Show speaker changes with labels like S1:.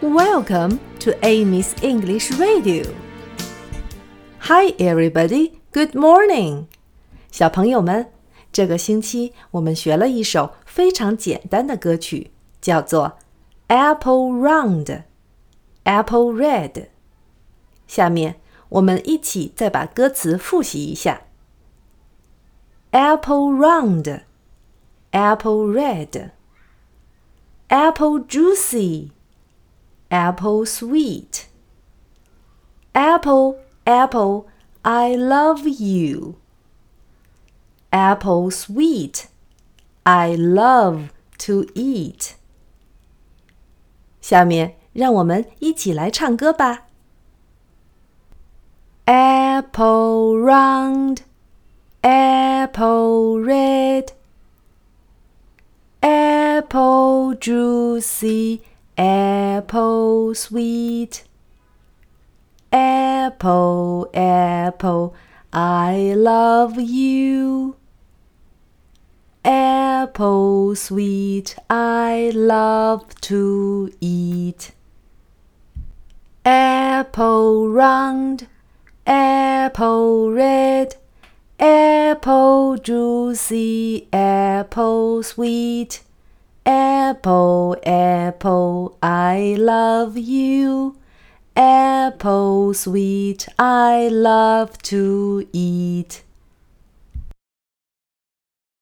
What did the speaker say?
S1: Welcome to Amy's English Radio. Hi, everybody. Good morning. 小朋友们，这个星期我们学了一首非常简单的歌曲，叫做《Apple Round》，Apple Red。下面我们一起再把歌词复习一下：Apple Round, Apple Red, Apple Juicy。 apple sweet. Apple, apple, I love you. Apple sweet, I love to eat. 下面让我们一起来唱歌吧。Apple round, apple red, apple juicy apple sweet. Apple, apple, I love you. Apple sweet, I love to eat. Apple round, apple red, apple juicy, apple sweet. Apple, apple, I love you. Apple sweet, I love to eat.